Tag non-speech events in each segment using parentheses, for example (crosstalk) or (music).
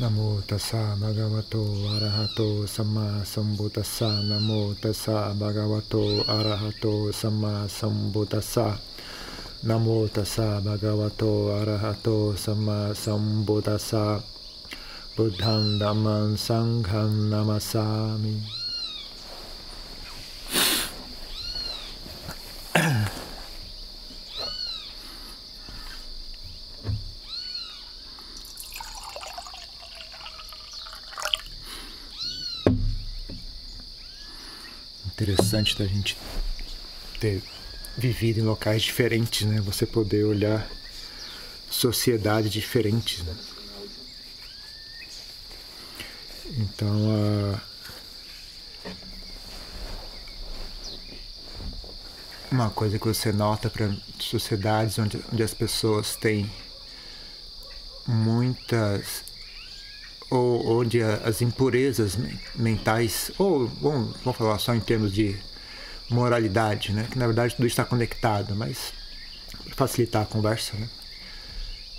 नमो तस्सा भगवतो अरहतो सम्मा सम्बुतस्सा। नमो तस्सा भगवतो अरहतो सम्मा सम्बुतस्सा। नमो तस्सा भगवतो अरहतो सम्मा सम्बुतस्सा। बुद्धं, धम्मं सङ्घं नमसामि। Interessante da gente ter vivido em locais diferentes, né? Você poder olhar sociedades diferentes, né? Então, a uma coisa que você nota para sociedades onde, onde as pessoas têm muitas ou onde as impurezas mentais ou bom, vamos falar só em termos de moralidade, né? Que na verdade tudo está conectado, mas para facilitar a conversa, né?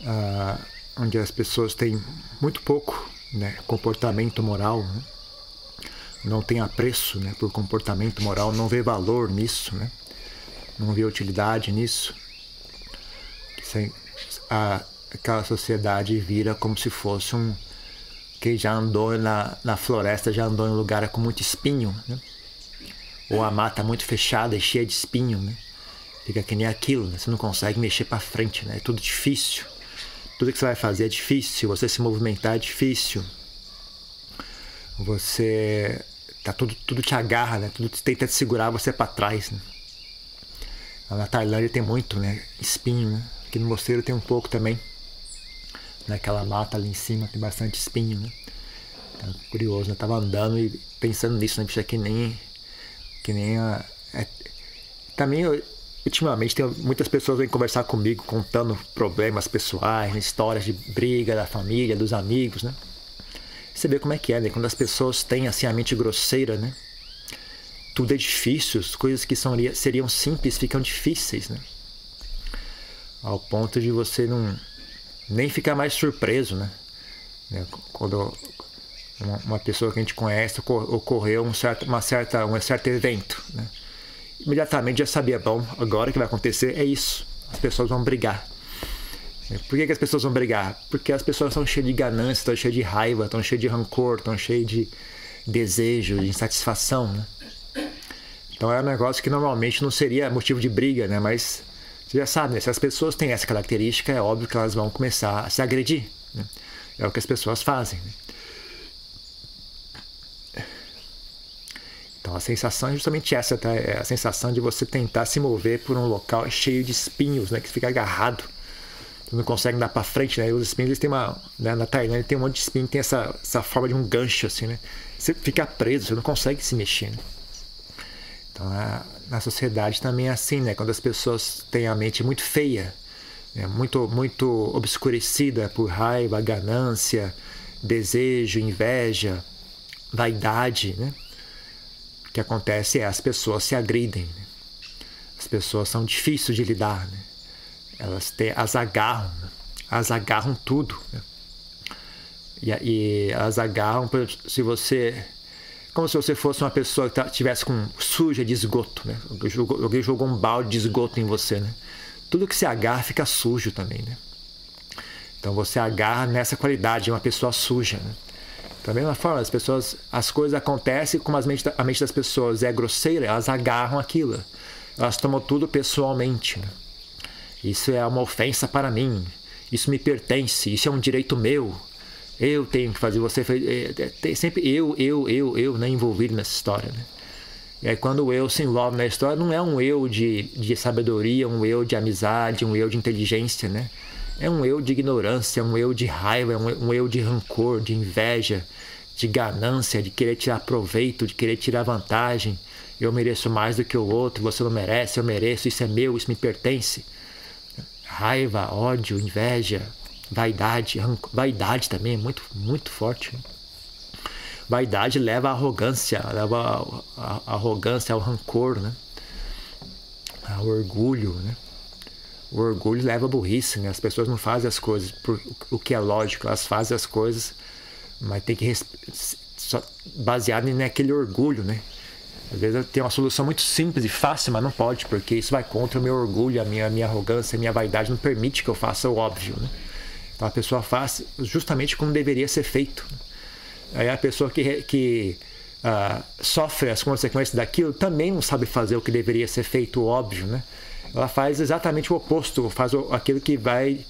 Ah, onde as pessoas têm muito pouco, né? Comportamento moral, né? não tem apreço, né? Por comportamento moral, não vê valor nisso, né? não vê utilidade nisso, a, aquela sociedade vira como se fosse um que já andou na, na floresta, já andou em um lugar com muito espinho, né? Ou a mata muito fechada e cheia de espinho, né? fica que nem aquilo, né? você não consegue mexer para frente, né? é tudo difícil. Tudo que você vai fazer é difícil, você se movimentar é difícil. Você tá tudo tudo te agarra, né? Tudo tenta te segurar você para trás, né? Na Tailândia tem muito, né? Espinho, né? Aqui no mosteiro tem um pouco também. Naquela mata ali em cima tem bastante espinho, né? Então, curioso, né? tava andando e pensando nisso, né? Bicho, é que nem. Que nem a. É... Também, eu, ultimamente, tem muitas pessoas vêm conversar comigo contando problemas pessoais, histórias de briga da família, dos amigos, né? Você vê como é que é, né? Quando as pessoas têm assim a mente grosseira, né? tudo é difícil, as coisas que são, seriam simples ficam difíceis, né? Ao ponto de você não nem ficar mais surpreso, né? né? Quando uma pessoa que a gente conhece ocorreu um certo, uma certa, um certo evento, né? Imediatamente já sabia, bom, agora o que vai acontecer é isso, as pessoas vão brigar. Por que, que as pessoas vão brigar? Porque as pessoas estão cheias de ganância, estão cheias de raiva, estão cheias de rancor, estão cheias de desejo, de insatisfação, né? Então é um negócio que normalmente não seria motivo de briga, né? Mas você já sabe, né? se as pessoas têm essa característica, é óbvio que elas vão começar a se agredir. Né? É o que as pessoas fazem. Né? Então a sensação é justamente essa, tá? É a sensação de você tentar se mover por um local cheio de espinhos, né? Que fica agarrado. Você não consegue dar para frente, né? Os espinhos eles têm uma, né? na Tailândia tem um monte de espinho, tem essa, essa forma de um gancho assim, né? Você fica preso, você não consegue se mexer. Né? Então, na sociedade também é assim, né? Quando as pessoas têm a mente muito feia, né? muito, muito obscurecida por raiva, ganância, desejo, inveja, vaidade, né? O que acontece é as pessoas se agridem. Né? As pessoas são difíceis de lidar, né? Elas te, as agarram, né? as agarram tudo. Né? E, e elas agarram, se você como se você fosse uma pessoa que tivesse com suja de esgoto, né? Alguém jogou um balde de esgoto em você, né? Tudo que se agarra fica sujo também, né? Então você agarra nessa qualidade, é uma pessoa suja, né? Da mesma forma, as pessoas, as coisas acontecem como a mente, a mente das pessoas é grosseira, elas agarram aquilo. Elas tomam tudo pessoalmente. Isso é uma ofensa para mim. Isso me pertence. Isso é um direito meu eu tenho que fazer, você fez, é, é, sempre eu, eu, eu, eu, né, envolvido nessa história, né? E aí quando o eu se envolve na história, não é um eu de, de sabedoria, um eu de amizade, um eu de inteligência, né? É um eu de ignorância, um eu de raiva, um, um eu de rancor, de inveja, de ganância, de querer tirar proveito, de querer tirar vantagem. Eu mereço mais do que o outro, você não merece, eu mereço, isso é meu, isso me pertence. Raiva, ódio, inveja, Vaidade, vaidade também é muito, muito forte. Né? Vaidade leva à arrogância, leva à arrogância, ao rancor, né? Ao orgulho, né? O orgulho leva à burrice, né? As pessoas não fazem as coisas por o que é lógico, elas fazem as coisas Mas tem que baseado naquele orgulho, né? Às vezes tem uma solução muito simples e fácil, mas não pode, porque isso vai contra o meu orgulho, a minha, a minha arrogância, a minha vaidade não permite que eu faça o óbvio, né? Então a pessoa faz justamente como deveria ser feito. Aí a pessoa que, que uh, sofre as consequências daquilo também não sabe fazer o que deveria ser feito, óbvio, né? Ela faz exatamente o oposto, faz aquilo que vai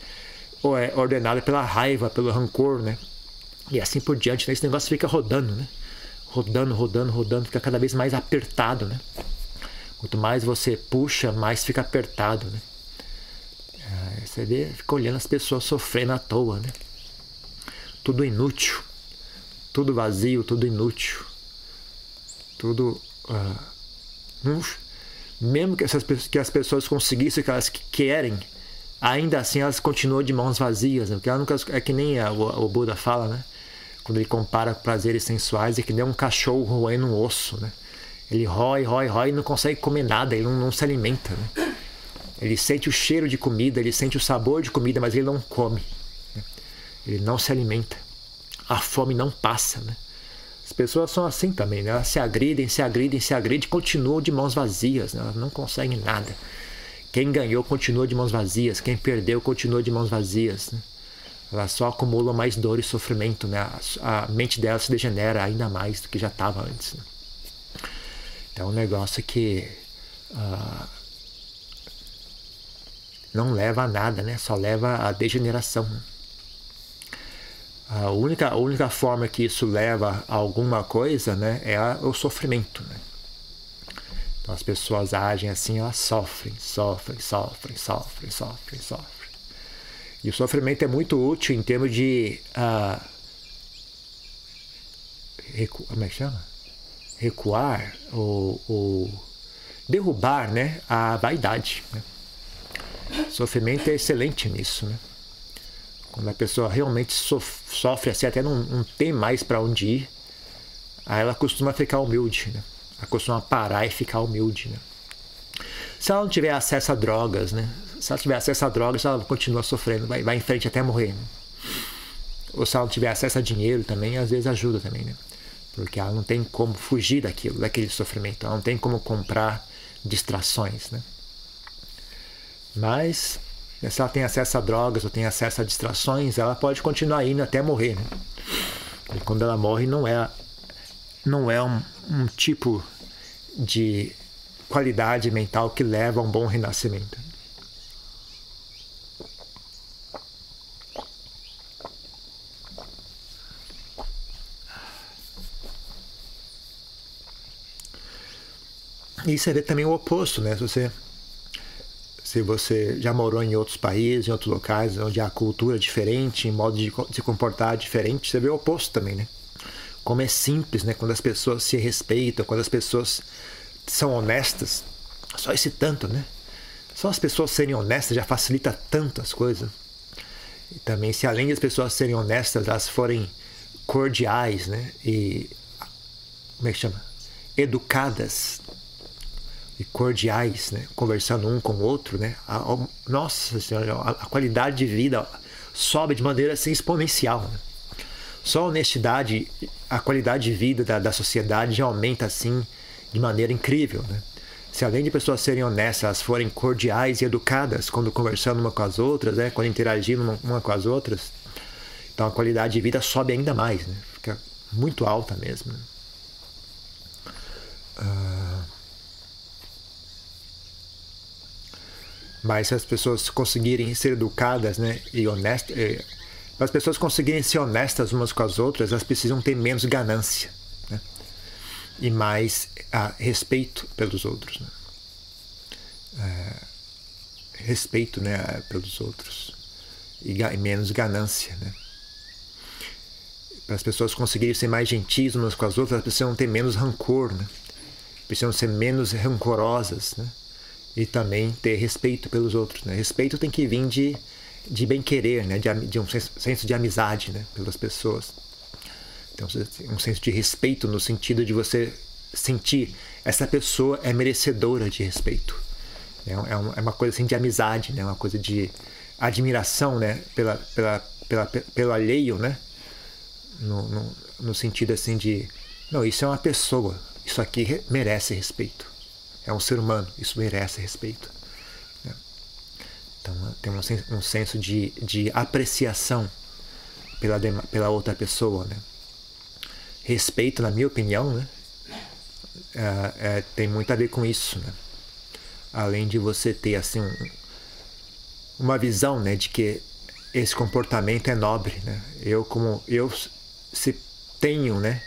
é ordenado pela raiva, pelo rancor, né? E assim por diante, né? esse negócio fica rodando, né? Rodando, rodando, rodando, fica cada vez mais apertado, né? Quanto mais você puxa, mais fica apertado, né? É, você vê, fica olhando as pessoas sofrendo à toa, né? Tudo inútil, tudo vazio, tudo inútil, tudo. Uh, mesmo que, essas, que as pessoas conseguissem o que elas querem, ainda assim elas continuam de mãos vazias, né? porque nunca é que nem a, o, o Buda fala, né? Quando ele compara prazeres sensuais, é que nem um cachorro roendo um osso, né? Ele rói, rói, rói e não consegue comer nada, ele não, não se alimenta, né? Ele sente o cheiro de comida, ele sente o sabor de comida, mas ele não come. Né? Ele não se alimenta. A fome não passa, né? As pessoas são assim também, né? Elas se agridem, se agridem, se agridem continuam de mãos vazias, né? Elas não conseguem nada. Quem ganhou continua de mãos vazias, quem perdeu continua de mãos vazias. Né? Elas só acumulam mais dor e sofrimento, né? A, a mente dela se degenera ainda mais do que já estava antes. Né? Então é um negócio que uh, não leva a nada, né? Só leva a degeneração. A única, a única forma que isso leva a alguma coisa né, é o sofrimento. Né? Então as pessoas agem assim, elas sofrem, sofrem, sofrem, sofrem, sofrem, sofrem. E o sofrimento é muito útil em termos de. Uh, recu como é que chama? Recuar ou, ou derrubar né, a vaidade. Né? O sofrimento é excelente nisso. Né? Quando a pessoa realmente sofre assim, até não, não tem mais para onde ir, aí ela costuma ficar humilde, né? Ela costuma parar e ficar humilde, né? Se ela não tiver acesso a drogas, né? Se ela tiver acesso a drogas, ela continua sofrendo, vai, vai em frente até morrer. Né? Ou se ela não tiver acesso a dinheiro também, às vezes ajuda também, né? Porque ela não tem como fugir daquilo, daquele sofrimento. Ela não tem como comprar distrações, né? Mas se ela tem acesso a drogas ou tem acesso a distrações, ela pode continuar indo até morrer. Né? E quando ela morre, não é, não é um, um tipo de qualidade mental que leva a um bom renascimento. E você vê também o oposto, né? Se você se você já morou em outros países, em outros locais, onde há cultura diferente, em modo de se comportar diferente, você vê o oposto também, né? Como é simples, né? Quando as pessoas se respeitam, quando as pessoas são honestas, só esse tanto, né? Só as pessoas serem honestas já facilita tanto as coisas. E também, se além das pessoas serem honestas, elas forem cordiais, né? E como é que chama? Educadas, e cordiais, né? conversando um com o outro, né? A, a, nossa senhora, a, a, qualidade de vida sobe de maneira assim exponencial. Né? Só a honestidade, a qualidade de vida da, da sociedade já aumenta assim de maneira incrível. Né? Se além de pessoas serem honestas, elas forem cordiais e educadas quando conversando uma com as outras, né? quando interagindo uma, uma com as outras, então a qualidade de vida sobe ainda mais, né? fica muito alta mesmo. Né? Uh... Mas se as pessoas conseguirem ser educadas né, e honestas, eh, para as pessoas conseguirem ser honestas umas com as outras, elas precisam ter menos ganância né, e mais ah, respeito pelos outros. Né, é, respeito né, pelos outros e, e menos ganância. Né. Para as pessoas conseguirem ser mais gentis umas com as outras, elas precisam ter menos rancor, né, precisam ser menos rancorosas. Né e também ter respeito pelos outros. Né? Respeito tem que vir de, de bem-querer, né? de, de um senso de amizade né? pelas pessoas. Então, um senso de respeito no sentido de você sentir essa pessoa é merecedora de respeito. É, é, é uma coisa assim de amizade, né? uma coisa de admiração né? pela, pela, pela, pelo alheio, né? No, no, no sentido assim de, não, isso é uma pessoa, isso aqui merece respeito. É um ser humano, isso merece respeito. Né? Então tem um, um senso de, de apreciação pela, pela outra pessoa. Né? Respeito, na minha opinião, né? É, é, tem muito a ver com isso. Né? Além de você ter assim, um, uma visão né, de que esse comportamento é nobre. Né? Eu, como eu se tenho né,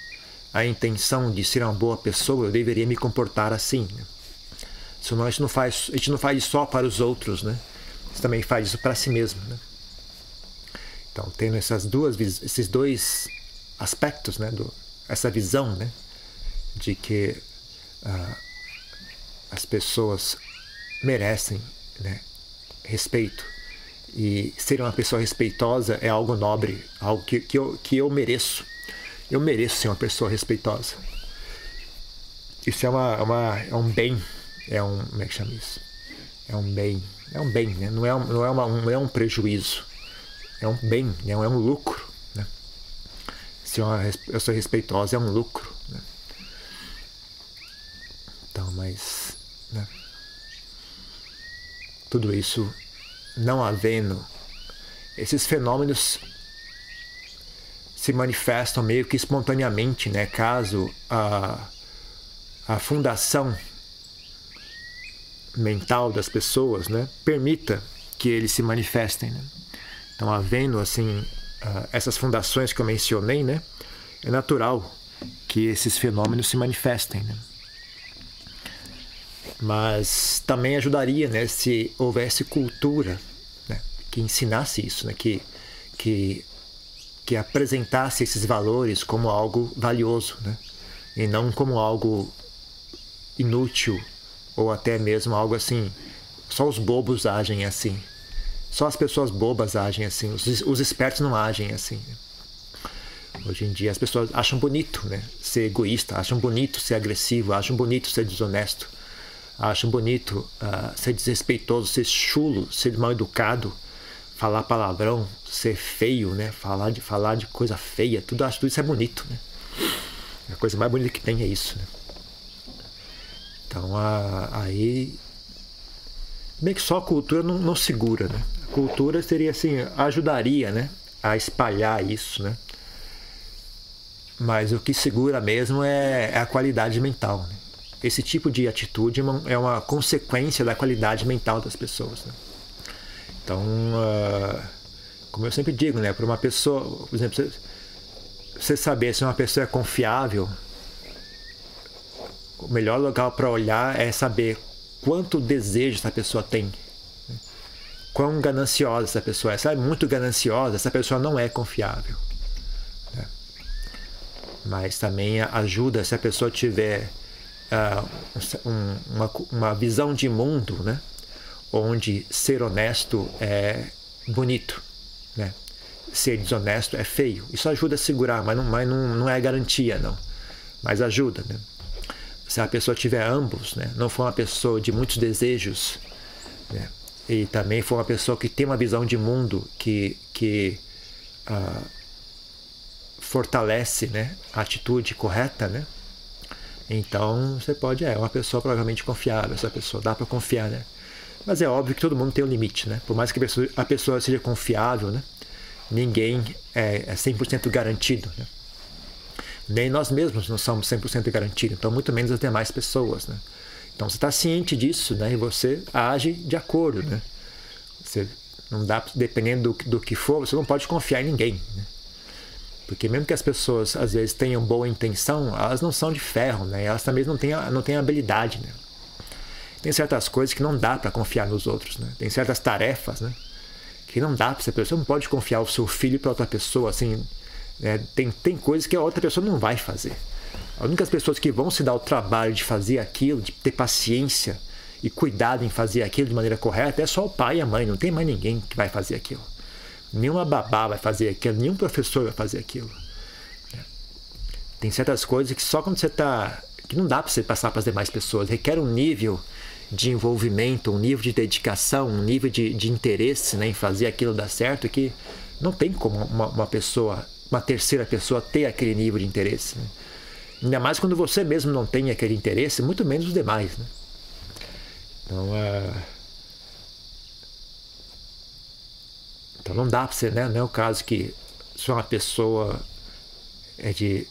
a intenção de ser uma boa pessoa, eu deveria me comportar assim. Né? Senão a gente não faz, a gente não faz só para os outros, né? Você também faz isso para si mesmo, né? Então, tendo essas duas, esses dois aspectos, né? Do, essa visão, né? De que uh, as pessoas merecem, né? Respeito e ser uma pessoa respeitosa é algo nobre, algo que, que, eu, que eu mereço. Eu mereço ser uma pessoa respeitosa. Isso é, uma, uma, é um bem. É um. Como é que chama isso? É um bem. É um bem, né? Não é, um, não é, uma, não é um prejuízo. É um bem, né? é um lucro. Né? Se uma, eu sou respeitosa, é um lucro. Né? Então, mas. Né? Tudo isso não havendo, esses fenômenos se manifestam meio que espontaneamente, né? caso a, a fundação mental das pessoas né? permita que eles se manifestem. Né? Então, havendo assim, uh, essas fundações que eu mencionei, né? é natural que esses fenômenos se manifestem. Né? Mas também ajudaria né, se houvesse cultura né, que ensinasse isso, né, que, que, que apresentasse esses valores como algo valioso né, e não como algo inútil ou até mesmo algo assim. Só os bobos agem assim. Só as pessoas bobas agem assim. Os, os espertos não agem assim. Hoje em dia as pessoas acham bonito né, ser egoísta, acham bonito ser agressivo, acham bonito ser desonesto acham bonito uh, ser desrespeitoso, ser chulo, ser mal educado, falar palavrão, ser feio, né? Falar de, falar de coisa feia, tudo, acho tudo isso é bonito, né? A coisa mais bonita que tem é isso, né? Então a, aí. Bem que só a cultura não, não segura, né? A cultura seria assim, ajudaria, né? A espalhar isso, né? Mas o que segura mesmo é, é a qualidade mental, né? esse tipo de atitude é uma, é uma consequência da qualidade mental das pessoas. Né? Então, uh, como eu sempre digo, né, para uma pessoa, por exemplo, você, você saber se uma pessoa é confiável, o melhor lugar para olhar é saber quanto desejo essa pessoa tem. Né? Quão gananciosa essa pessoa é. Se ela é muito gananciosa, essa pessoa não é confiável. Né? Mas também ajuda se a pessoa tiver uh, um, uma, uma visão de mundo, né? onde ser honesto é bonito, né? ser desonesto é feio. Isso ajuda a segurar, mas não, mas não, não é garantia, não. Mas ajuda. Né? Se a pessoa tiver ambos, né? não for uma pessoa de muitos desejos, né? e também for uma pessoa que tem uma visão de mundo que, que uh, fortalece né? a atitude correta, né? Então você pode, é uma pessoa provavelmente confiável, essa pessoa, dá para confiar, né? Mas é óbvio que todo mundo tem um limite, né? Por mais que a pessoa, a pessoa seja confiável, né? Ninguém é, é 100% garantido, né? Nem nós mesmos não somos 100% garantidos, então muito menos as demais pessoas, né? Então você está ciente disso, né? E você age de acordo, né? Você não dá, dependendo do, do que for, você não pode confiar em ninguém, né? Porque mesmo que as pessoas às vezes tenham boa intenção, elas não são de ferro, né? Elas também não têm, não têm habilidade, né? Tem certas coisas que não dá para confiar nos outros, né? Tem certas tarefas, né? Que não dá para você, você não pode confiar o seu filho para outra pessoa, assim, né? tem tem coisas que a outra pessoa não vai fazer. As únicas pessoas que vão se dar o trabalho de fazer aquilo, de ter paciência e cuidado em fazer aquilo de maneira correta, é só o pai e a mãe, não tem mais ninguém que vai fazer aquilo. Nenhuma babá vai fazer aquilo, nenhum professor vai fazer aquilo. Tem certas coisas que só quando você está. que não dá para você passar para as demais pessoas. Requer um nível de envolvimento, um nível de dedicação, um nível de, de interesse né, em fazer aquilo dar certo que não tem como uma, uma pessoa uma terceira pessoa ter aquele nível de interesse. Né? Ainda mais quando você mesmo não tem aquele interesse, muito menos os demais. Né? Então, é... então não dá para ser, né? Não é o caso que se uma pessoa é de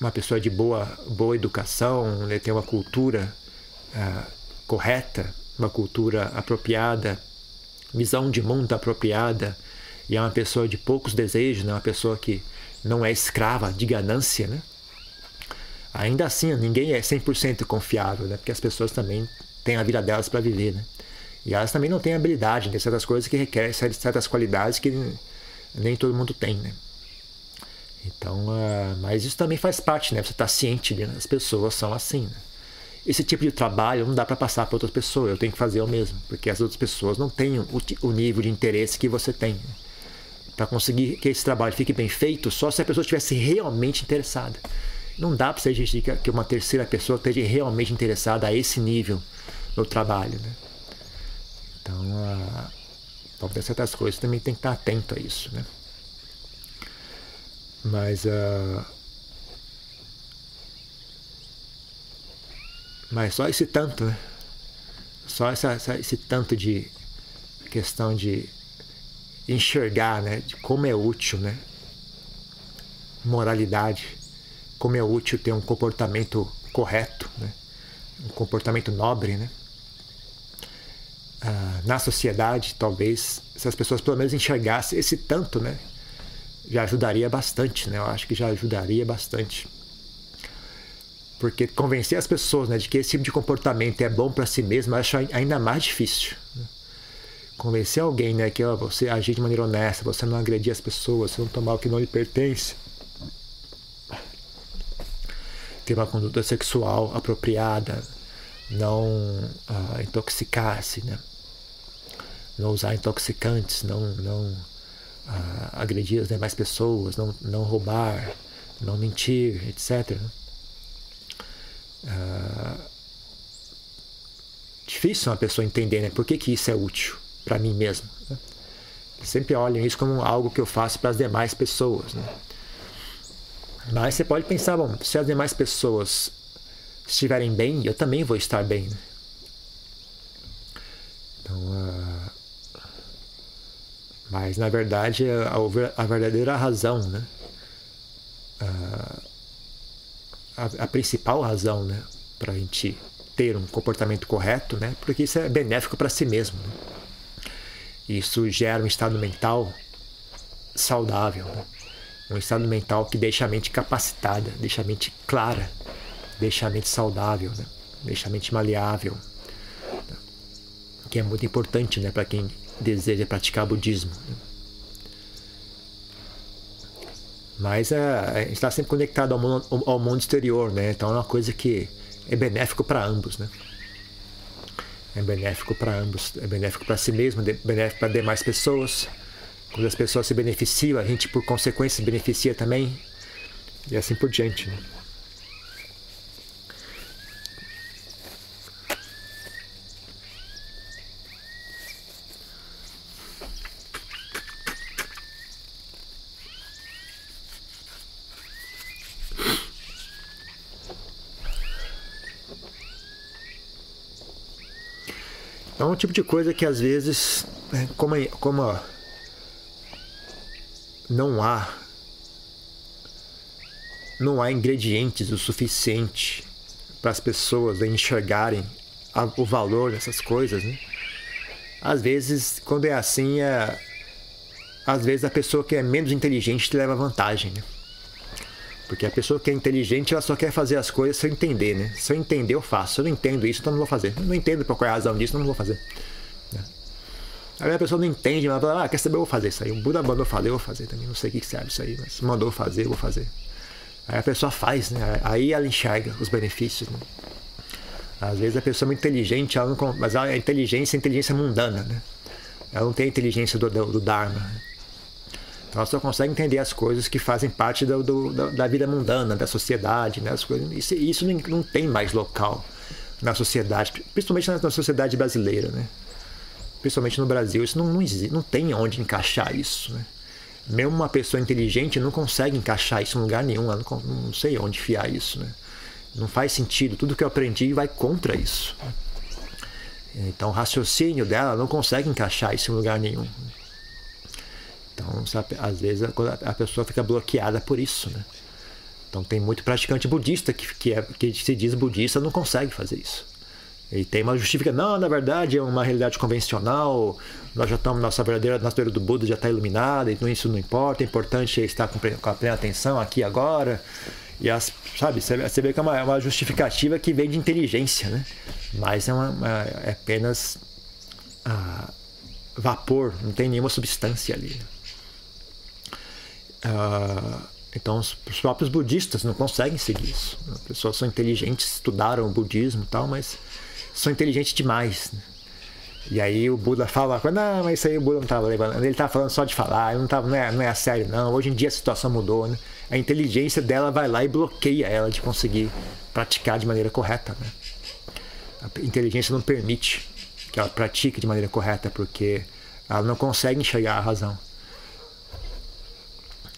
uma pessoa de boa, boa educação, né? tem uma cultura uh, correta, uma cultura apropriada, visão de mundo apropriada, e é uma pessoa de poucos desejos, né? uma pessoa que não é escrava de ganância, né? ainda assim ninguém é 100% confiável, né? porque as pessoas também têm a vida delas para viver. Né? E elas também não têm habilidade, tem certas coisas que requerem certas qualidades que nem todo mundo tem. Né? Então, uh, mas isso também faz parte, né? Você está ciente de né? as pessoas são assim. Né? Esse tipo de trabalho não dá para passar para outras pessoas, eu tenho que fazer eu mesmo, porque as outras pessoas não têm o, o nível de interesse que você tem. Né? Para conseguir que esse trabalho fique bem feito, só se a pessoa estivesse realmente interessada. Não dá para você exigir que uma terceira pessoa esteja realmente interessada a esse nível no trabalho. Né? Então, uh, então, certas coisas também tem que estar atento a isso. Né? Mas. Uh, mas só esse tanto, né? Só essa, essa, esse tanto de questão de enxergar, né? De como é útil, né? Moralidade. Como é útil ter um comportamento correto, né? Um comportamento nobre, né? Ah, na sociedade, talvez, se as pessoas pelo menos enxergassem esse tanto, né? já ajudaria bastante, né? Eu acho que já ajudaria bastante. Porque convencer as pessoas né, de que esse tipo de comportamento é bom para si mesmo, acho ainda mais difícil. Convencer alguém né, que ó, você agir de maneira honesta, você não agredir as pessoas, você não tomar o que não lhe pertence, ter uma conduta sexual apropriada, não uh, intoxicar-se, né? não usar intoxicantes, não, não uh, agredir as demais pessoas, não, não roubar, não mentir, etc. Uh, difícil uma pessoa entender né? por que, que isso é útil para mim mesmo. Né? Sempre olham isso como algo que eu faço para as demais pessoas. Né? Mas você pode pensar, bom, se as demais pessoas estiverem bem, eu também vou estar bem. Né? Então, uh, mas, na verdade, a, verdadeira razão, né? A, a principal razão, né? Para a gente ter um comportamento correto, né? Porque isso é benéfico para si mesmo. Né? Isso gera um estado mental saudável, né? um estado mental que deixa a mente capacitada, deixa a mente clara, deixa a mente saudável, né? deixa a mente maleável, né? que é muito importante né? para quem deseja praticar budismo. Mas é, a gente está sempre conectado ao mundo, ao mundo exterior, né? Então é uma coisa que é benéfico para ambos, né? É benéfico para ambos, é benéfico para si mesmo, é benéfico para demais pessoas. Quando as pessoas se beneficiam, a gente por consequência se beneficia também e assim por diante. Né? É um tipo de coisa que às vezes, né, como, como não há não há ingredientes o suficiente para as pessoas enxergarem o valor dessas coisas, né? Às vezes, quando é assim, é, às vezes a pessoa que é menos inteligente te leva vantagem, né? Porque a pessoa que é inteligente, ela só quer fazer as coisas sem entender, né? Se eu entender, eu faço. Se eu não entendo isso, então não vou fazer. Eu não entendo por qual é a razão disso, então não vou fazer. Né? Aí a pessoa não entende, mas fala, ah, quer saber, eu vou fazer isso aí. O Buda mandou fazer, eu vou fazer também. Não sei o que serve isso aí, mas mandou fazer, eu vou fazer. Aí a pessoa faz, né? Aí ela enxerga os benefícios, né? Às vezes a pessoa é muito inteligente, ela não, mas a inteligência é inteligência mundana, né? Ela não tem a inteligência do, do, do Dharma. Né? Ela só consegue entender as coisas que fazem parte do, do, da vida mundana, da sociedade, né? As coisas, isso, isso não tem mais local na sociedade, principalmente na, sociedade brasileira, né? Principalmente no Brasil, isso não, não, existe, não tem onde encaixar isso, né? Mesmo uma pessoa inteligente não consegue encaixar isso em lugar nenhum, ela não, não sei onde fiar isso, né? Não faz sentido. Tudo que eu aprendi vai contra isso. Então, o raciocínio dela não consegue encaixar isso em lugar nenhum. Então, sabe, às vezes a, pessoa fica bloqueada por isso, né? Então, tem muito praticante budista que, que, é, que se diz budista não consegue fazer isso. E tem uma justificação, não, na verdade é uma realidade convencional, nós já estamos, nossa verdadeira natureza do Buda já está iluminada, então isso não importa, é importante estar com, com a plena atenção aqui agora. E as, sabe, você vê que é uma, é uma justificativa que vem de inteligência, né? Mas é, uma, uma é apenas ah, vapor, não tem nenhuma substância ali. Ah, então os, os próprios budistas não conseguem seguir isso. As pessoas são inteligentes, estudaram o budismo e tal, mas são inteligentes demais. Né? E aí o Buda fala, não, mas isso aí o Buda não estava levando, ele estava falando só de falar, não, tava, não, é, não é a sério não, hoje em dia a situação mudou, né? A inteligência dela vai lá e bloqueia ela de conseguir praticar de maneira correta, né? A inteligência não permite que ela pratique de maneira correta, porque ela não consegue enxergar a razão.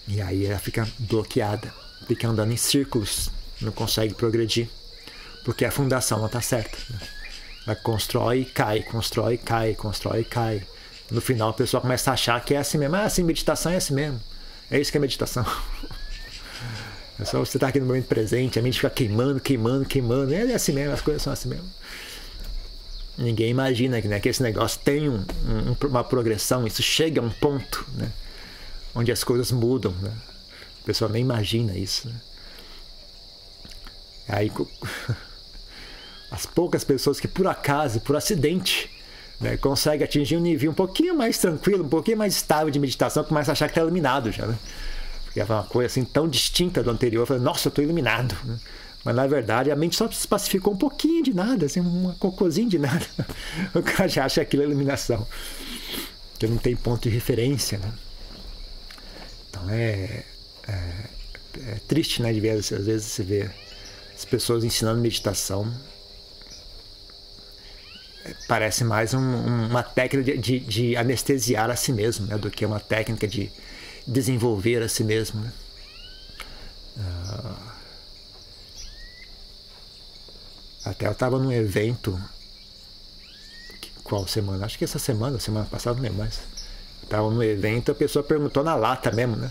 E aí ela fica bloqueada, fica andando em círculos, não consegue progredir, porque a fundação não está certa. Né? Ela constrói e cai, constrói e cai, constrói e cai. No final a pessoa começa a achar que é assim mesmo. Ah, assim, meditação é assim mesmo. É isso que é meditação. (laughs) É só você estar tá aqui no momento presente, a mente fica queimando, queimando, queimando. É assim mesmo, as coisas são assim mesmo. Ninguém imagina que, né, que esse negócio tem um, um, uma progressão, isso chega a um ponto né, onde as coisas mudam. Né? A pessoa nem imagina isso. Né? Aí (laughs) as poucas pessoas que por acaso, por acidente, né, conseguem atingir um nível um pouquinho mais tranquilo, um pouquinho mais estável de meditação, começam a achar que está iluminado já. Né? Porque é uma coisa assim tão distinta do anterior. Falei, nossa, eu estou iluminado. Né? Mas na verdade a mente só se pacificou um pouquinho de nada, assim, uma cocôzinho de nada. (laughs) O cara já acha aquilo é iluminação. Que não tem ponto de referência. Né? Então é, é, é triste, né? De ver, às vezes você vê as pessoas ensinando meditação parece mais um, uma técnica de, de, de, anestesiar a si mesmo, né, do que uma técnica de desenvolver a si mesmo. Né? Uh, até eu estava num evento, qual semana? Acho que essa semana, semana passada, não lembro mais. Estava num evento, a pessoa perguntou na lata mesmo, né?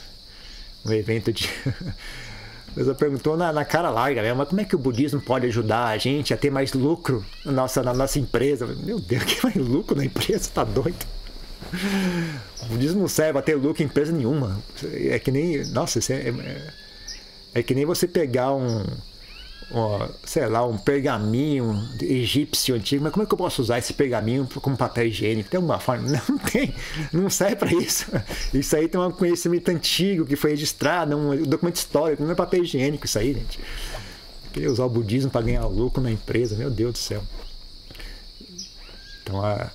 Um evento de (laughs) pessoa perguntou na, na, cara larga, né? mas como é que o budismo pode ajudar a gente a ter mais lucro na nossa, na nossa empresa? Meu Deus, (laughs) que mais lucro na empresa? Tá doido? O budismo não serve a ter lucro em empresa nenhuma. É que nem. Nossa, é, é, é que nem você pegar um sei lá, um pergaminho egípcio antigo, mas como é que eu posso usar esse pergaminho como papel higiênico? Tem alguma forma? (laughs) Não tem, não serve para isso. Isso aí tem um conhecimento antigo que foi registrado, um documento histórico, não é papel higiênico isso aí, gente. queria usar o budismo para ganhar lucro na empresa, meu Deus do céu. Então, a...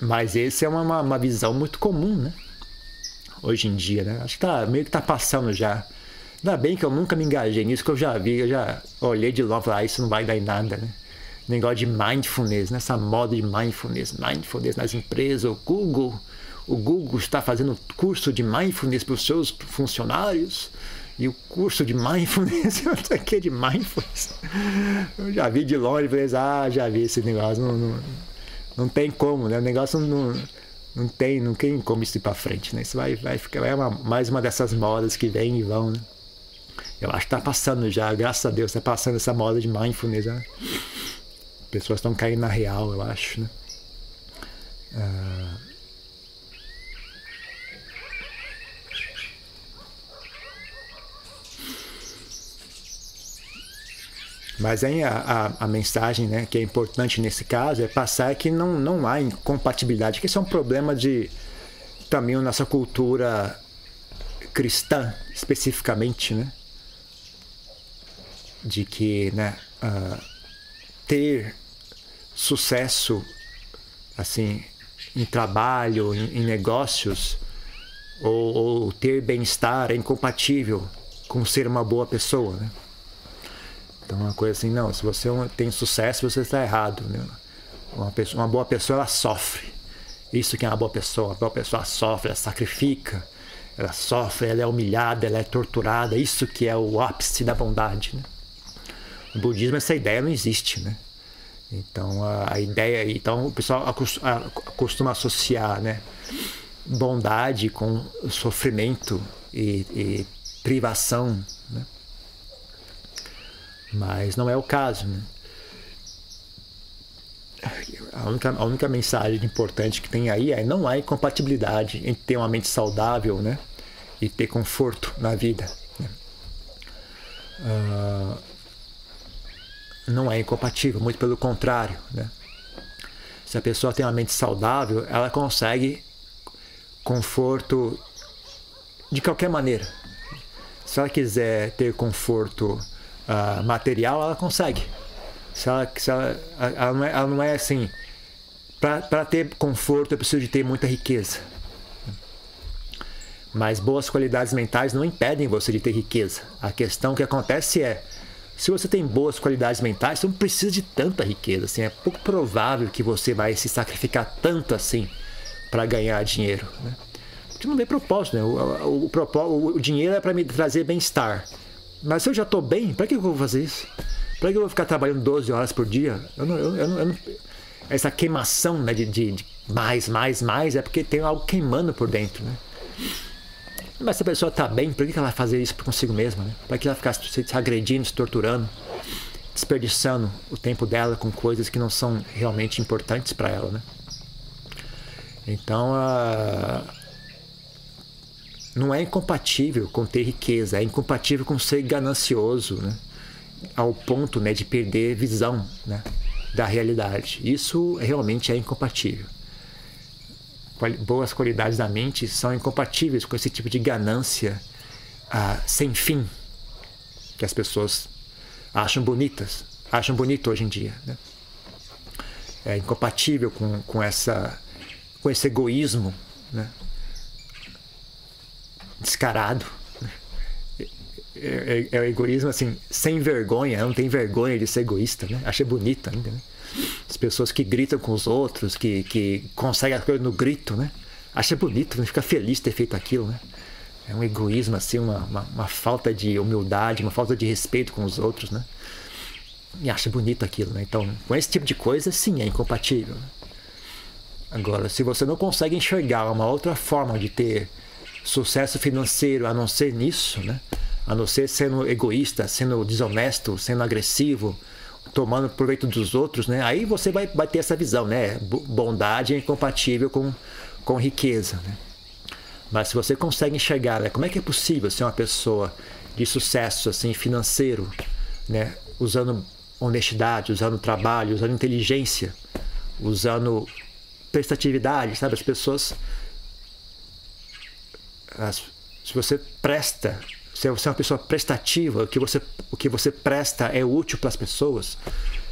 mas esse é uma, uma visão muito comum, né? Hoje em dia, né? Acho que tá, meio que tá passando já Ainda bem que eu nunca me engajei nisso, que eu já vi, eu já olhei de longe e falei, ah, isso não vai dar em nada, né? Negócio de mindfulness, né? moda de mindfulness, mindfulness nas empresas, o Google, o Google está fazendo curso de mindfulness para os seus funcionários e o curso de mindfulness, (laughs) eu que de mindfulness. Eu já vi de longe, falei, ah, já vi esse negócio, não, não, não tem como, né? O negócio não, não tem, não tem como isso ir para frente, né? Isso vai, vai ficar, é uma, mais uma dessas modas que vem e vão, né? Eu acho que está passando já, graças a Deus, está passando essa moda de mindfulness. Né? Pessoas estão caindo na real, eu acho. Né? Uh... Mas aí a, a, a, mensagem né, que é importante nesse caso é passar que não, não há incompatibilidade, que esse é um problema de também nossa cultura cristã, especificamente, né? De que né, uh, ter sucesso assim em trabalho, em, em negócios ou, ou ter bem-estar é incompatível com ser uma boa pessoa, né? Então uma coisa assim, não, se você tem sucesso, você está errado, né? Uma, pessoa, uma boa pessoa ela sofre. Isso que é uma boa pessoa, uma boa pessoa sofre, ela sacrifica, ela sofre, ela é humilhada, ela é torturada. Isso que é o ápice da bondade. Né? No budismo essa ideia não existe, né? Então a, a ideia, então o pessoal costuma associar, né, bondade com sofrimento e, e privação, né? Mas não é o caso, né? A única, a única mensagem importante que tem aí é não há incompatibilidade entre ter uma mente saudável né, e ter conforto na vida. Né? Uh, não é incompatível, muito pelo contrário. Né? Se a pessoa tem uma mente saudável, ela consegue conforto de qualquer maneira. Se ela quiser ter conforto uh, material, ela consegue. Se ela, se ela, ela, não, é, ela não é assim. Para ter conforto, eu preciso de ter muita riqueza. Mas boas qualidades mentais não impedem você de ter riqueza. A questão que acontece é se você tem boas qualidades mentais, você não precisa de tanta riqueza. Assim, é pouco provável que você vai se sacrificar tanto assim para ganhar dinheiro. Né? Porque não tem propósito. Né? O, o, o, dinheiro é para me trazer bem-estar. Mas se eu já estou bem, para que eu vou fazer isso? Para que eu vou ficar trabalhando 12 horas por dia? Eu não, eu, eu não, essa queimação né, de, de, de, mais, mais, mais é porque tem algo queimando por dentro. Né? Mas se a pessoa está bem, por que ela vai fazer isso consigo mesma? Né? Para que ela ficar se agredindo, se torturando, desperdiçando o tempo dela com coisas que não são realmente importantes para ela? Né? Então, a não é incompatível com ter riqueza, é incompatível com ser ganancioso, né? ao ponto né, de perder visão né, da realidade. Isso realmente é incompatível. Boas qualidades da mente são incompatíveis com esse tipo de ganância ah, sem fim que as pessoas acham bonitas, acham bonito hoje em dia. Né? É incompatível com, com, essa, com esse egoísmo né? descarado. É, é, é, o egoísmo assim, sem vergonha, não tem vergonha de ser egoísta, né? Acha bonito ainda, né? As pessoas que gritam com os outros, que, que conseguem as coisas no grito, né? Acha bonito, né? fica feliz de ter feito aquilo, né? É um egoísmo, assim, uma, uma, uma, falta de humildade, uma falta de respeito com os outros, né? E acha bonito aquilo, né? Então, com esse tipo de coisa, sim, é incompatível. Agora, se você não consegue enxergar uma outra forma de ter sucesso financeiro a não ser nisso, né? A não ser sendo egoísta, sendo desonesto, sendo agressivo, tomando proveito dos outros, né? Aí você vai, vai ter essa visão, né? Bondade é incompatível com, com riqueza, né? Mas se você consegue enxergar, né? como é que é possível ser uma pessoa de sucesso assim financeiro, né? Usando honestidade, usando trabalho, usando inteligência, usando prestatividade, sabe? As pessoas as, se você presta, se você é uma pessoa prestativa, o que você, o que você presta é útil para as pessoas,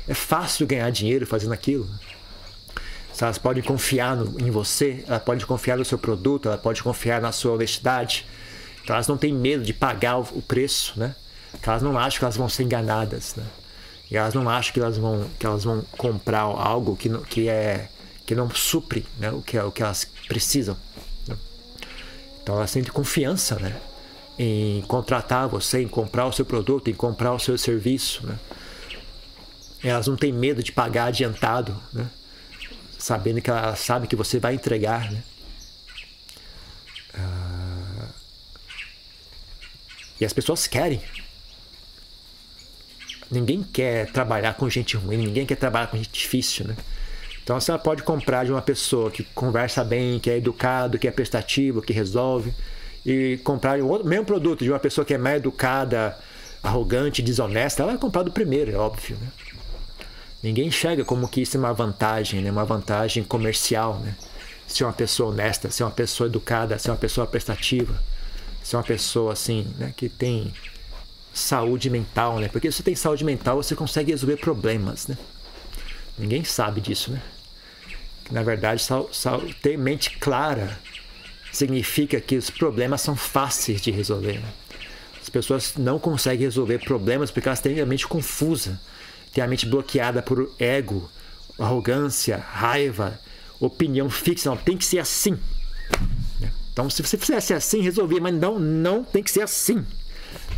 é fácil ganhar dinheiro fazendo aquilo. Se elas podem confiar no, em você, ela pode confiar no seu produto, ela pode confiar na sua honestidade. Então elas não têm medo de pagar o, o preço, né? Elas não acham que elas vão ser enganadas, né? E elas não acham que elas vão, que elas vão comprar algo que, que, é, que não supre né? o, que, é, o que elas precisam. Então ela sente confiança, né? Em contratar você, em comprar o seu produto, em comprar o seu serviço, né? Elas não têm medo de pagar adiantado, né? Sabendo que ela sabe que você vai entregar, né? Ah... E as pessoas querem. Ninguém quer trabalhar com gente ruim, ninguém quer trabalhar com gente difícil, né? Então você pode comprar de uma pessoa que conversa bem, que é educado, que é prestativo, que resolve, e comprar o mesmo produto de uma pessoa que é mais educada, arrogante, desonesta, ela vai comprar do primeiro, é óbvio. Né? Ninguém enxerga como que isso é uma vantagem, né? uma vantagem comercial. Né? Ser uma pessoa honesta, ser uma pessoa educada, ser uma pessoa prestativa, ser uma pessoa assim, né? que tem saúde mental, né? Porque se você tem saúde mental, você consegue resolver problemas, né? Ninguém sabe disso, né? Na verdade, ter mente clara significa que os problemas são fáceis de resolver. Né? As pessoas não conseguem resolver problemas porque elas têm a mente confusa, têm a mente bloqueada por ego, arrogância, raiva, opinião fixa. Não, tem que ser assim. Né? Então se você fizesse assim, resolvia, mas não, não tem que ser assim.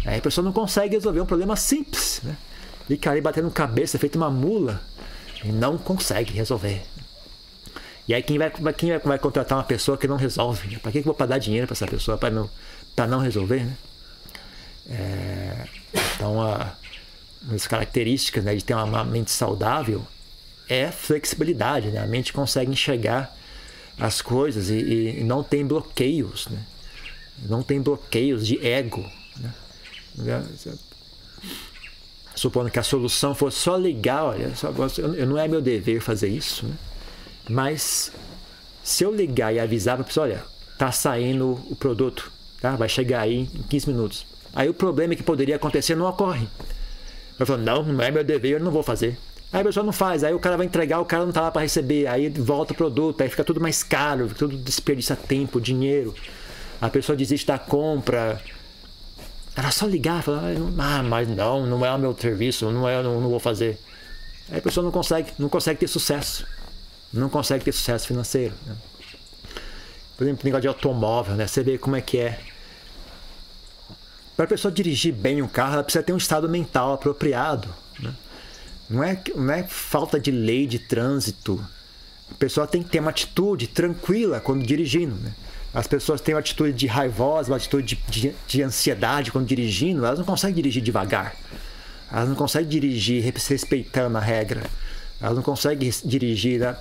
Aí a pessoa não consegue resolver um problema simples, né? Fica ali batendo cabeça, feito uma mula, e não consegue resolver. E aí quem vai, quem vai, vai contratar uma pessoa que não resolve? Para que eu vou dar dinheiro para essa pessoa para não, não resolver? Né? É, então, a, uma das características né, de ter uma, uma mente saudável é flexibilidade. Né? A mente consegue enxergar as coisas e, e não tem bloqueios. Né? Não tem bloqueios de ego. Né? Supondo que a solução fosse só ligar, olha, só, eu, não é meu dever fazer isso, né? Mas se eu ligar e avisar para pessoa, olha, tá saindo o produto, tá? vai chegar aí em 15 minutos. Aí o problema que poderia acontecer não ocorre. Eu falo, não, não é meu dever, eu não vou fazer. Aí a pessoa não faz, aí o cara vai entregar, o cara não tá lá para receber, aí volta o produto, aí fica tudo mais caro, tudo desperdiça tempo, dinheiro. A pessoa desiste da compra. Era só ligar falar, ah, mas não, não é o meu serviço, não é, não, não vou fazer. Aí a pessoa não consegue, não consegue ter sucesso. Não consegue ter sucesso financeiro. Né? Por exemplo, negócio de automóvel, né? Você vê como é que é. Para a pessoa dirigir bem um carro, ela precisa ter um estado mental apropriado. Né? Não é, não é falta de lei de trânsito. A pessoa tem que ter uma atitude tranquila quando dirigindo. Né? As pessoas têm uma atitude de raivosa, uma atitude de, de, de, ansiedade quando dirigindo, elas não conseguem dirigir devagar. Elas não conseguem dirigir respeitando a regra. Elas não conseguem dirigir. Né?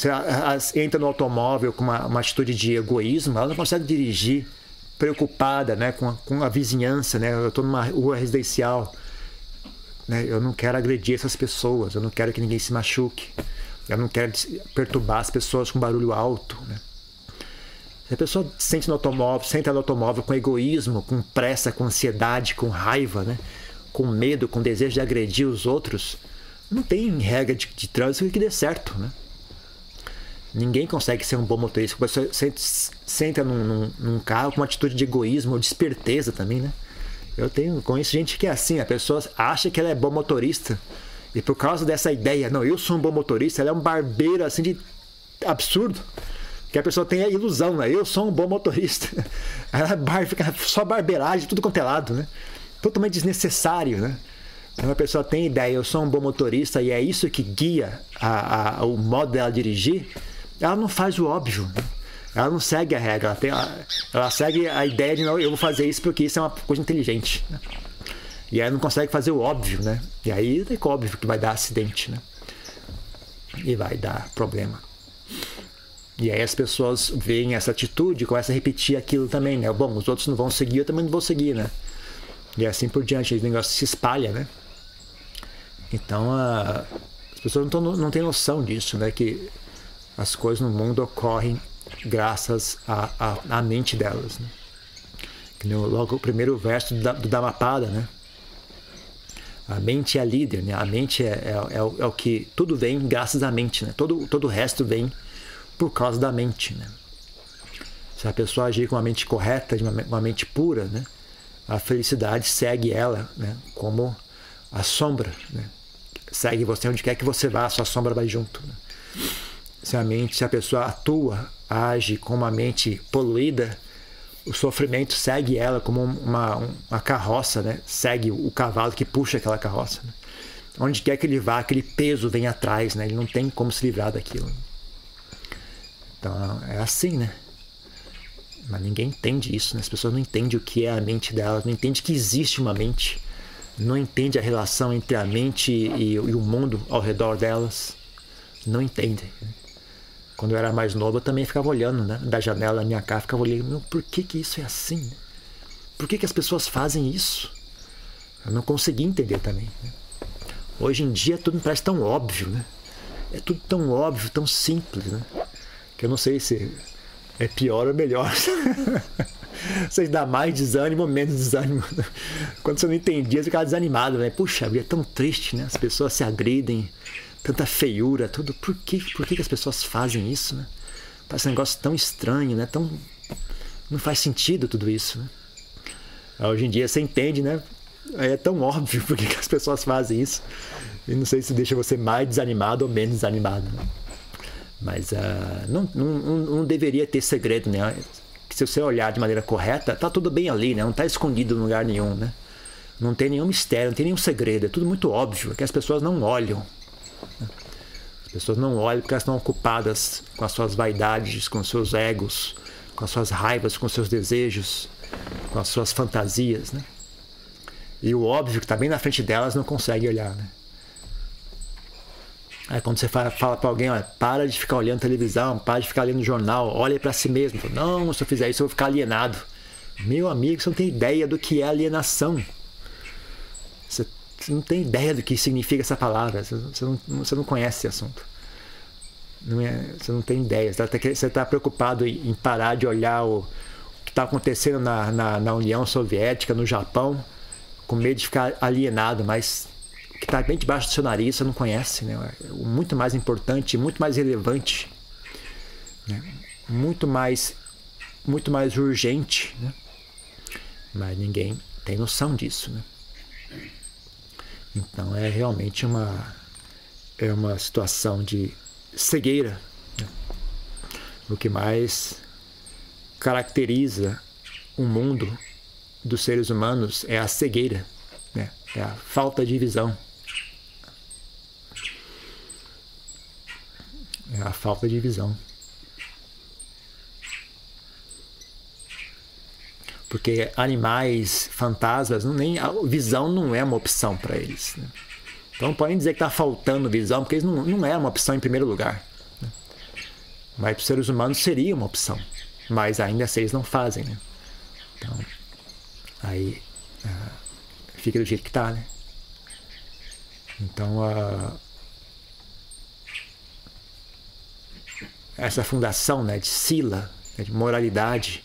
Se elas entram no automóvel com uma, uma atitude de egoísmo, elas não conseguem dirigir preocupada né, com, a, com a vizinhança. Né? Eu estou numa rua residencial né? Eu não quero agredir essas pessoas, eu não quero que ninguém se machuque, eu não quero perturbar as pessoas com barulho alto. Né? Se a pessoa sente no automóvel, senta no automóvel com egoísmo, com pressa, com ansiedade, com raiva, né? com medo, com desejo de agredir os outros, não tem regra de, de trânsito que dê certo. Né? Ninguém consegue ser um bom motorista. Você senta num, num, num carro com uma atitude de egoísmo ou de esperteza também, né? Eu tenho, conheço gente que é assim, a pessoa acha que ela é bom motorista. E por causa dessa ideia, não, eu sou um bom motorista, ela é um barbeiro assim de absurdo. Que a pessoa tem a ilusão, né? Eu sou um bom motorista. (laughs) Ela bar, fica só barbeiragem, tudo quanto é lado, né? Totalmente desnecessário, né? Quando a pessoa tem ideia, eu sou um bom motorista e é isso que guia a, a, o modo dela dirigir, ela não faz o óbvio. Né? Ela não segue a regra, ela, tem, ela, segue a ideia de não, eu vou fazer isso porque isso é uma coisa inteligente. Né? E aí não consegue fazer o óbvio, né? E aí é óbvio que vai dar acidente, né? E vai dar problema. E aí as pessoas veem essa atitude e começam a repetir aquilo também, né? Bom, os outros não vão seguir, eu também não vou seguir, né? E assim por diante, o negócio se espalha, né? Então a, as pessoas não, tão, não têm noção disso, né? Que as coisas no mundo ocorrem graças à, mente delas. Né? Logo o primeiro verso do, do Dhammapada, né? A mente é a líder, né? A mente é, é, é, o, é, o, que tudo vem graças à mente, né? Todo, todo o resto vem por causa da mente, né? Se a pessoa agir com uma mente correta, de uma, uma mente pura, né? A felicidade segue ela, né? Como a sombra, né? Segue você onde quer que você vá, a sua sombra vai junto. Né? Se a mente, se a pessoa atua age com uma mente poluída, o sofrimento segue ela como uma, uma carroça, né? segue o cavalo que puxa aquela carroça. Né? Onde quer que ele vá, aquele peso vem atrás, né? ele não tem como se livrar daquilo. Então é assim, né? Mas ninguém entende isso, né? as pessoas não entendem o que é a mente delas, não entendem que existe uma mente, não entendem a relação entre a mente e, e o mundo ao redor delas, não entendem. Né? Quando eu era mais novo, eu também ficava olhando, né? Da janela da minha casa, ficava olhando, meu, por que que isso é assim? Por que que as pessoas fazem isso? Eu não conseguia entender também. Né? Hoje em dia tudo me parece tão óbvio, né? É tudo tão óbvio, tão simples, né? Que eu não sei se é pior ou melhor. (laughs) Você dá mais desânimo ou menos desânimo. (laughs) Quando você não entendia, você ficava desanimado, né? Puxa, é tão triste, né? As pessoas se agridem, tanta feiura, tudo. Por que, por que, as pessoas fazem isso, né? Parece um negócio tão estranho, né? Tão, não faz sentido tudo isso, né? Hoje em dia você entende, né? É tão óbvio (laughs) por que, as pessoas fazem isso. E não sei se deixa você mais desanimado ou menos desanimado. Né? Mas uh, não, não, não deveria ter segredo, né? que se você olhar de maneira correta, tá tudo bem ali, né? Não está escondido em lugar nenhum, né? Não tem nenhum mistério, não tem nenhum segredo, é tudo muito óbvio, é que as pessoas não olham. As pessoas não olham porque elas estão ocupadas com as suas vaidades, com os seus egos, com as suas raivas, com os seus desejos, com as suas fantasias, né? E o óbvio que está bem na frente delas não consegue olhar, né? Aí quando você fala, fala para alguém, olha, para de ficar olhando televisão, para de ficar lendo jornal, olhe para si mesmo. Não, se eu fizer isso eu vou ficar alienado. Meu amigo, você não tem ideia do que é alienação. Você, não tem ideia do que significa essa palavra. Você, não, você não conhece esse assunto. Não é, você não tem ideia. Você está tá preocupado em, parar de olhar o, o que está acontecendo na, na, na União Soviética, no Japão, com medo de ficar alienado, mas que está bem debaixo do seu nariz, você não conhece, né? O muito mais importante, muito mais relevante, né? muito mais, muito mais urgente, né? Mas ninguém tem noção disso, né? Então é realmente uma é uma situação de cegueira. Né? O que mais caracteriza o mundo dos seres humanos é a cegueira, né? é a falta de visão. É a falta de visão. Porque animais, fantasmas, não, nem, a visão não é uma opção para eles. Né? Então podem dizer que está faltando visão, porque eles não, não é uma opção em primeiro lugar. Né? Mas para os seres humanos seria uma opção. Mas ainda assim eles não fazem. Né? Então, aí uh, fica do jeito que está. Né? Então, uh, essa fundação né, de sila, né, de moralidade,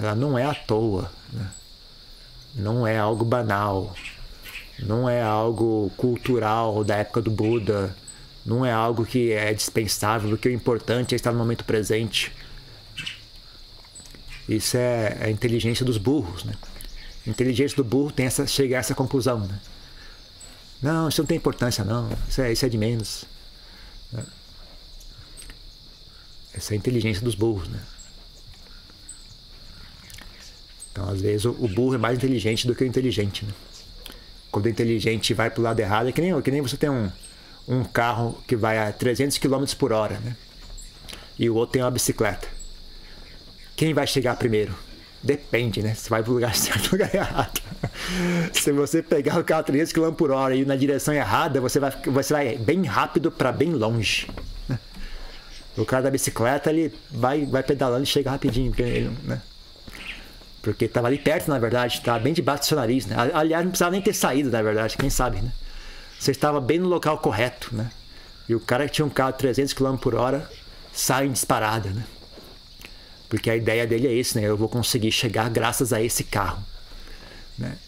ela não é à toa, né? não é algo banal, não é algo cultural da época do Buda, não é algo que é dispensável, que o importante é estar no momento presente. Isso é a inteligência dos burros, né? A inteligência do burro tem essa, chega a essa conclusão, né? Não, isso não tem importância, não. Isso é, isso é de menos. Né? Essa é a inteligência dos burros, né? Então, às vezes, o burro é mais inteligente do que o inteligente, né? Quando o inteligente vai para o lado errado, é que nem, que nem você tem um, um carro que vai a 300 km por hora, né? E o outro tem uma bicicleta. Quem vai chegar primeiro? Depende, né? Você vai para o lugar (laughs) certo ou lugar errado. (laughs) Se você pegar o carro a 300 km por hora e ir na direção errada, você vai, você vai bem rápido para bem longe. O cara da bicicleta, ele vai, vai pedalando e chega rapidinho, ele, né? Porque estava ali perto, na verdade, estava bem debaixo do seu nariz, né? Aliás, não precisava nem ter saído, na verdade, quem sabe, né? Você estava bem no local correto, né? E o cara que tinha um carro de 300 km por hora sai em disparada, né? Porque a ideia dele é isso, né? Eu vou conseguir chegar graças a esse carro, né?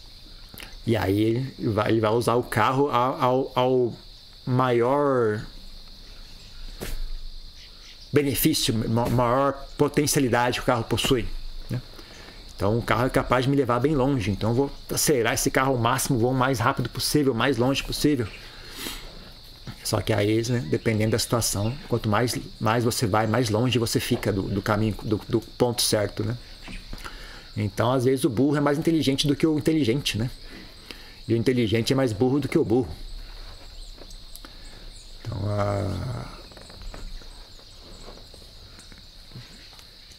E aí ele vai, ele vai usar o carro ao, ao maior benefício, maior potencialidade que o carro possui. Então o carro é capaz de me levar bem longe. Então eu vou acelerar esse carro ao máximo, vou o mais rápido possível, o mais longe possível. Só que aí, né, dependendo da situação, quanto mais, mais você vai, mais longe você fica do, do caminho, do, do, ponto certo, né? Então, às vezes, o burro é mais inteligente do que o inteligente, né? E o inteligente é mais burro do que o burro. Então, a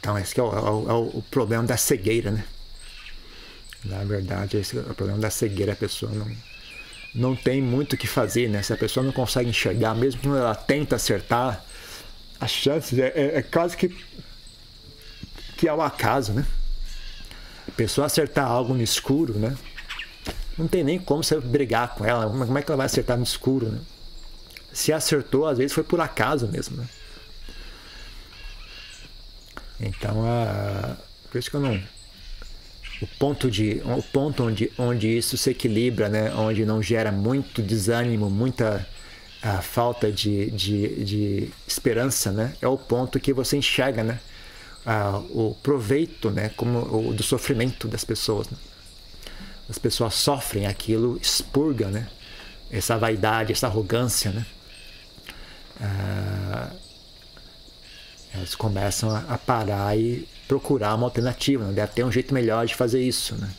Então, esse é o, é, o, é o, problema da cegueira, né? Na verdade, esse é o problema da cegueira. A pessoa não, não tem muito o que fazer, né? Se a pessoa não consegue enxergar, mesmo quando ela tenta acertar, as chances é, é, é quase que, que é o acaso, né? A pessoa acertar algo no escuro, né? Não tem nem como você brigar com ela. Como é que ela vai acertar no escuro, né? Se acertou, às vezes foi por acaso mesmo, né? Então, a, por isso que eu não. O ponto, de, o ponto onde, onde isso se equilibra, né? onde não gera muito desânimo, muita a falta de, de, de esperança, né? é o ponto que você enxerga né? Ah, o proveito né? Como o, do sofrimento das pessoas. Né? As pessoas sofrem aquilo, expurga né? essa vaidade, essa arrogância. Né? Ah, elas começam a, parar e procurar uma alternativa, né? deve ter um jeito melhor de fazer isso. Né?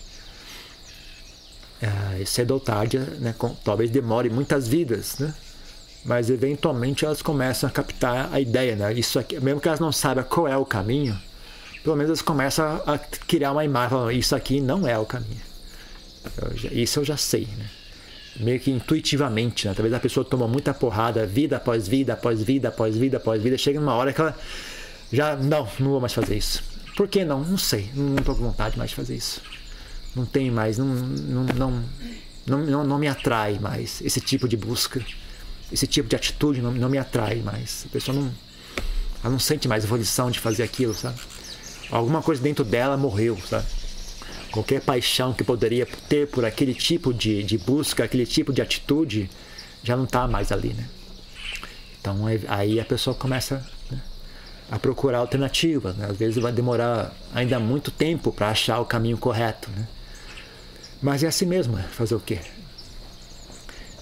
É, cedo ou tarde, né, com, talvez demore muitas vidas, né? mas eventualmente elas começam a captar a ideia. Né? Isso aqui, mesmo que elas não saibam qual é o caminho, pelo menos elas começam a criar uma imagem, isso aqui não é o caminho. Eu isso eu já sei, né? Meio que intuitivamente, né? talvez a pessoa toma muita porrada, vida após vida, após vida, após vida, após vida, chega numa hora que ela já, não, não vou mais fazer isso. Por que não? Não sei, não estou com vontade mais de fazer isso. Não tem mais, não, não, não, não, não, não me atrai mais esse tipo de busca, esse tipo de atitude não, não me atrai mais. A pessoa não, ela não sente mais volição de fazer aquilo, sabe? Alguma coisa dentro dela morreu, sabe? Qualquer paixão que poderia ter por aquele tipo de, de busca, aquele tipo de atitude, já não está mais ali, né? Então aí a pessoa começa né, a procurar alternativas. Né? Às vezes vai demorar ainda muito tempo para achar o caminho correto. Né? Mas é assim mesmo, fazer o quê?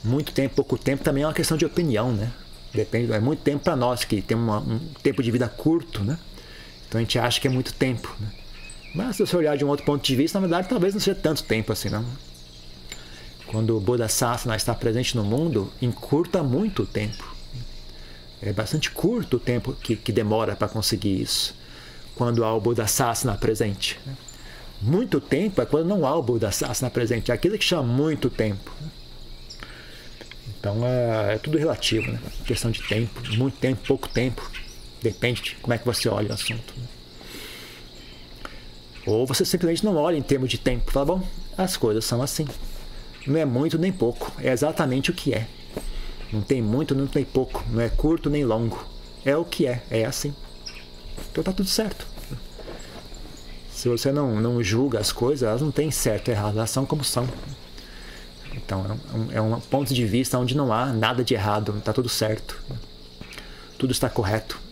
Muito tempo, pouco tempo também é uma questão de opinião, né? Depende, é muito tempo para nós que temos um tempo de vida curto, né? Então a gente acha que é muito tempo, né? Mas se você olhar de um outro ponto de vista, na verdade talvez não seja tanto tempo assim, não. Quando o Sasana está presente no mundo, encurta muito o tempo. É bastante curto o tempo que, que demora para conseguir isso. Quando há o Sasana presente. Muito tempo é quando não há o Sasana presente. É aquilo que chama muito tempo. Então é, é tudo relativo, né? Questão de tempo. Muito tempo, pouco tempo. Depende de como é que você olha o assunto. Né? Ou você simplesmente não olha em termos de tempo. Fala, bom, as coisas são assim. Não é muito nem pouco. É exatamente o que é. Não tem muito, não tem pouco. Não é curto nem longo. É o que é. É assim. Então tá tudo certo. Se você não, não julga as coisas, elas não têm certo e errado. Elas são como são. Então é um, é um ponto de vista onde não há nada de errado. Está tudo certo. Tudo está correto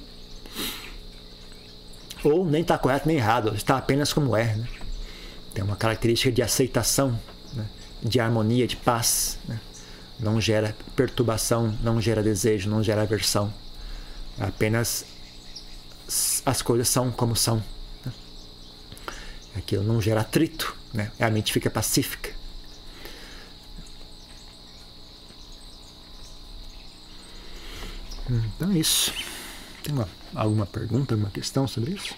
ou nem está correto nem errado, está apenas como é. Né? Tem uma característica de aceitação, né? de harmonia, de paz. Né? Não gera perturbação, não gera desejo, não gera aversão. Apenas as coisas são como são. Né? Aquilo não gera atrito, né? a mente fica pacífica. Então é isso. Tem uma, alguma pergunta, alguma questão sobre isso?